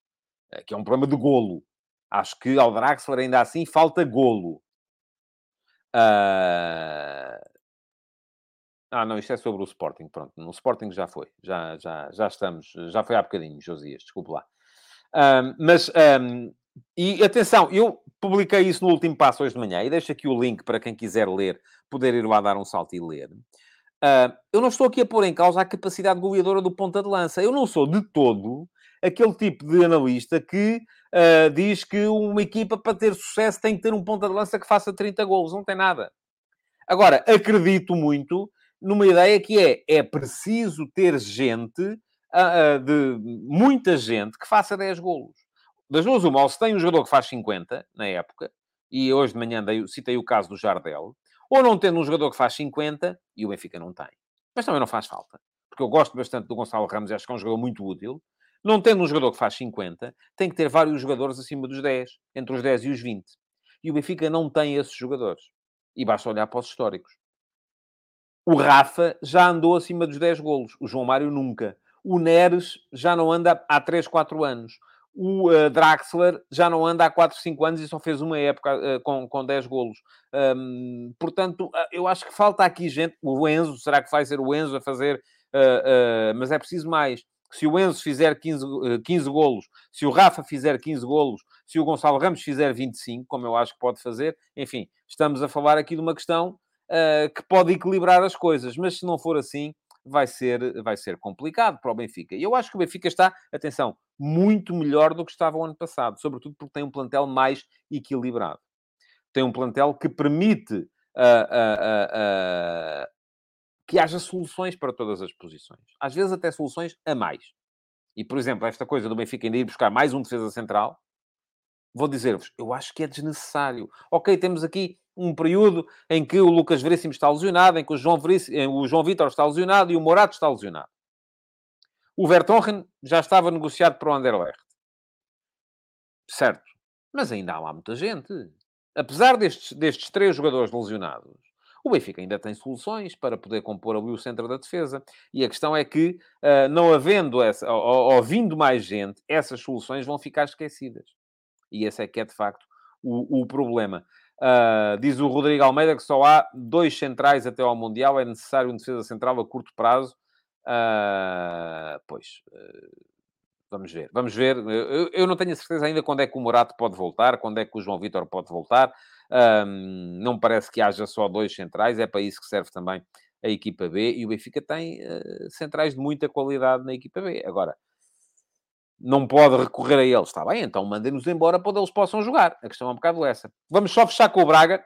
eh, que é um problema de golo. Acho que ao Draxler ainda assim falta golo. Uh... Ah, não, isto é sobre o Sporting, pronto. No Sporting já foi, já, já, já estamos, já foi há bocadinho, Josias, desculpe lá. Mas, um, e atenção, eu publiquei isso no último passo hoje de manhã e deixo aqui o link para quem quiser ler, poder ir lá dar um salto e ler. Uh, eu não estou aqui a pôr em causa a capacidade goleadora do ponta de lança. Eu não sou de todo aquele tipo de analista que uh, diz que uma equipa, para ter sucesso, tem que ter um ponta de lança que faça 30 golos. Não tem nada. Agora, acredito muito numa ideia que é, é preciso ter gente, uh, de muita gente, que faça 10 golos. Das duas, uma, ou se tem um jogador que faz 50, na época, e hoje de manhã dei, citei o caso do Jardel, ou não tendo um jogador que faz 50 e o Benfica não tem. Mas também não faz falta. Porque eu gosto bastante do Gonçalo Ramos acho que é um jogador muito útil. Não tendo um jogador que faz 50, tem que ter vários jogadores acima dos 10, entre os 10 e os 20. E o Benfica não tem esses jogadores. E basta olhar para os históricos. O Rafa já andou acima dos 10 golos. O João Mário nunca. O Neres já não anda há 3, 4 anos o uh, Draxler já não anda há 4, 5 anos e só fez uma época uh, com, com 10 golos. Um, portanto, uh, eu acho que falta aqui gente. O Enzo, será que vai ser o Enzo a fazer? mas é preciso mais. Se o Enzo fizer 15, 15 golos, se o Rafa fizer 15 golos, se o Gonçalo Ramos fizer 25, como eu acho que pode fazer, enfim, estamos a falar aqui de uma questão que pode equilibrar as coisas. Mas se não for assim, vai ser, vai ser complicado para o Benfica. E eu acho que o Benfica está, atenção, muito melhor do que estava o ano passado, sobretudo porque tem um plantel mais equilibrado. Tem um plantel que permite uh, uh, uh, que haja soluções para todas as posições. Às vezes até soluções a mais. E, por exemplo, esta coisa do Benfica ainda ir buscar mais um defesa central, vou dizer-vos, eu acho que é desnecessário. Ok, temos aqui um período em que o Lucas Veríssimo está lesionado, em que o João, eh, João Vitor está lesionado e o Morato está lesionado. O Vertonghen já estava negociado para o Anderlecht. Certo. Mas ainda há lá muita gente. Apesar destes, destes três jogadores lesionados, o Benfica ainda tem soluções para poder compor ali o centro da defesa. E a questão é que, uh, não havendo essa, ou, ou, vindo mais gente, essas soluções vão ficar esquecidas. E esse é que é, de facto, o, o problema. Uh, diz o Rodrigo Almeida que só há dois centrais até ao Mundial, é necessário um defesa central a curto prazo. Uh, pois, uh, vamos ver, vamos ver. Eu, eu, não tenho a certeza ainda quando é que o Morato pode voltar, quando é que o João Vitor pode voltar. não parece que haja só dois centrais, é para isso que serve também a equipa B. E o Benfica tem centrais de muita qualidade na equipa B. Agora, não pode recorrer a eles. Está bem, então mandem-nos embora para onde eles possam jogar. A questão é um bocado essa. Vamos só fechar com o Braga.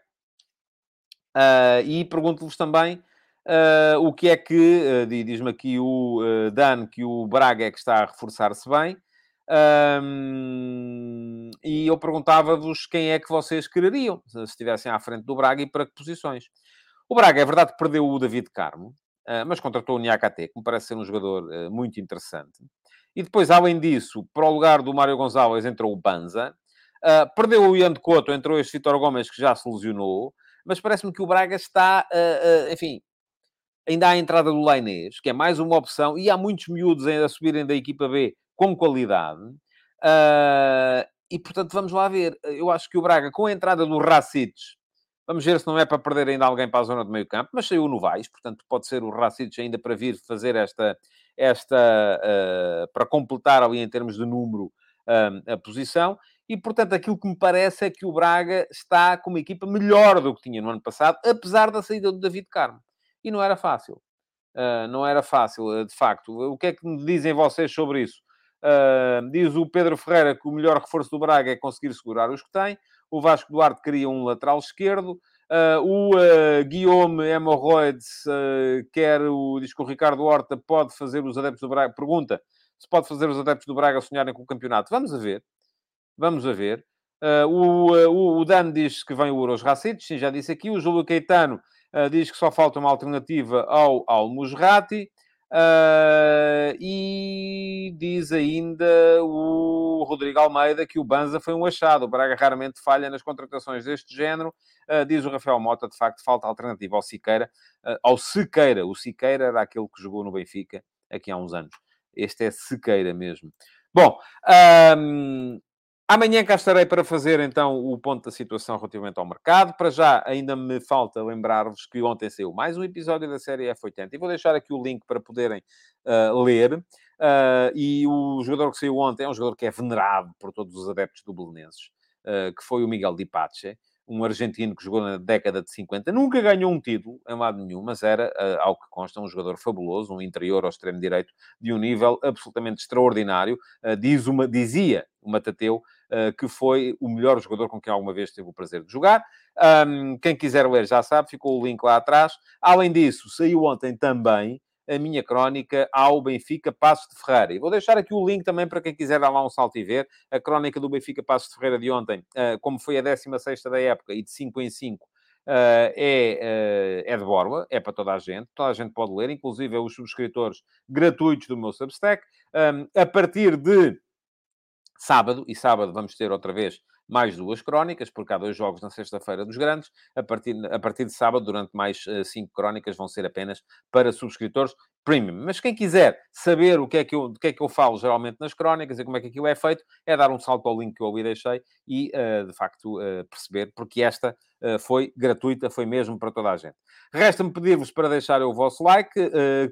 Uh, e pergunto-vos também uh, o que é que... Uh, Diz-me aqui o Dan que o Braga é que está a reforçar-se bem. e eu perguntava-vos quem é que vocês quereriam, se estivessem à frente do Braga e para que posições. O Braga, é verdade que perdeu o David Carmo, mas contratou o Niakate, que me parece ser um jogador muito interessante. E depois, além disso, para o lugar do Mário Gonçalves entrou o Banza. perdeu o Ian de Couto, entrou este Vitor Gomes, que já se lesionou. Mas parece-me que o Braga está, enfim, ainda há a entrada do Lainês, que é mais uma opção, e há muitos miúdos ainda a subirem da equipa B com qualidade. Uh, e, portanto, vamos lá ver. Eu acho que o Braga, com a entrada do Racites, vamos ver se não é para perder ainda alguém para a zona do meio campo, mas saiu no Vais, portanto, pode ser o Racites ainda para vir fazer esta, esta uh, para completar ali em termos de número uh, a posição. E, portanto, aquilo que me parece é que o Braga está com uma equipa melhor do que tinha no ano passado, apesar da saída do David Carmo. E não era fácil. Uh, não era fácil, de facto. O que é que me dizem vocês sobre isso? Diz o Pedro Ferreira que o melhor reforço do Braga é conseguir segurar os que tem. O Vasco Duarte queria um lateral esquerdo. Uh, o uh, Guillaume Hemorroides quer o... Diz que o Ricardo Horta pode fazer os adeptos do Braga... Pergunta se pode fazer os adeptos do Braga sonharem com o campeonato. Vamos a ver. Vamos a ver. o, o, o Dan diz que vem o Uros Racites. Sim, já disse aqui. O Júlio Caetano diz que só falta uma alternativa ao, ao Musrati. Uh, e diz ainda o Rodrigo Almeida que o Banza foi um achado. O Braga raramente falha nas contratações deste género. Uh, diz o Rafael Mota, de facto, falta alternativa ao Siqueira. Uh, ao Siqueira. O Siqueira era aquele que jogou no Benfica aqui há uns anos. Este é Siqueira mesmo. Bom, um, Amanhã cá estarei para fazer então o ponto da situação relativamente ao mercado. Para já, ainda me falta lembrar-vos que ontem saiu mais um episódio da série F80 e vou deixar aqui o link para poderem uh, ler. Uh, e o jogador que saiu ontem é um jogador que é venerado por todos os adeptos do Belenenses, uh, que foi o Miguel Di Pace um argentino que jogou na década de 50, nunca ganhou um título em lado nenhum, mas era, ao que consta, um jogador fabuloso, um interior ao extremo direito, de um nível absolutamente extraordinário. Diz uma, dizia o Matateu que foi o melhor jogador com quem alguma vez teve o prazer de jogar. Um, quem quiser ler já sabe, ficou o link lá atrás. Além disso, saiu ontem também a minha crónica ao Benfica Passos de Ferreira. E vou deixar aqui o link também para quem quiser dar lá um salto e ver. A crónica do Benfica Passos de Ferreira de ontem, eh, como foi a 16 da época e de 5 em 5, Uh, é, uh, é de borla, é para toda a gente, toda a gente pode ler, inclusive os subscritores gratuitos do meu Substack. Um, a partir de sábado, e sábado vamos ter outra vez mais duas crónicas, porque há dois jogos na sexta-feira dos grandes. A partir, a partir de sábado, durante mais uh, cinco crónicas, vão ser apenas para subscritores premium. Mas quem quiser saber o que é que eu, do que é que eu falo geralmente nas crónicas e como é que aquilo é feito, é dar um salto ao link que eu ali deixei e, uh, de facto, uh, perceber, porque esta foi gratuita, foi mesmo para toda a gente. Resta-me pedir-vos para deixarem o vosso like,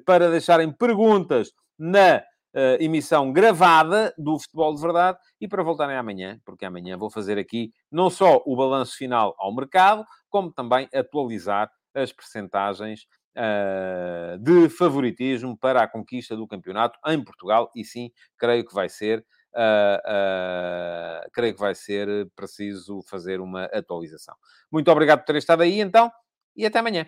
para deixarem perguntas na uh, emissão gravada do Futebol de Verdade e para voltarem amanhã, porque amanhã vou fazer aqui não só o balanço final ao mercado, como também atualizar as percentagens uh, de favoritismo para a conquista do campeonato em Portugal e sim, creio que vai ser. Uh, uh, creio que vai ser preciso fazer uma atualização. Muito obrigado por terem estado aí, então, e até amanhã.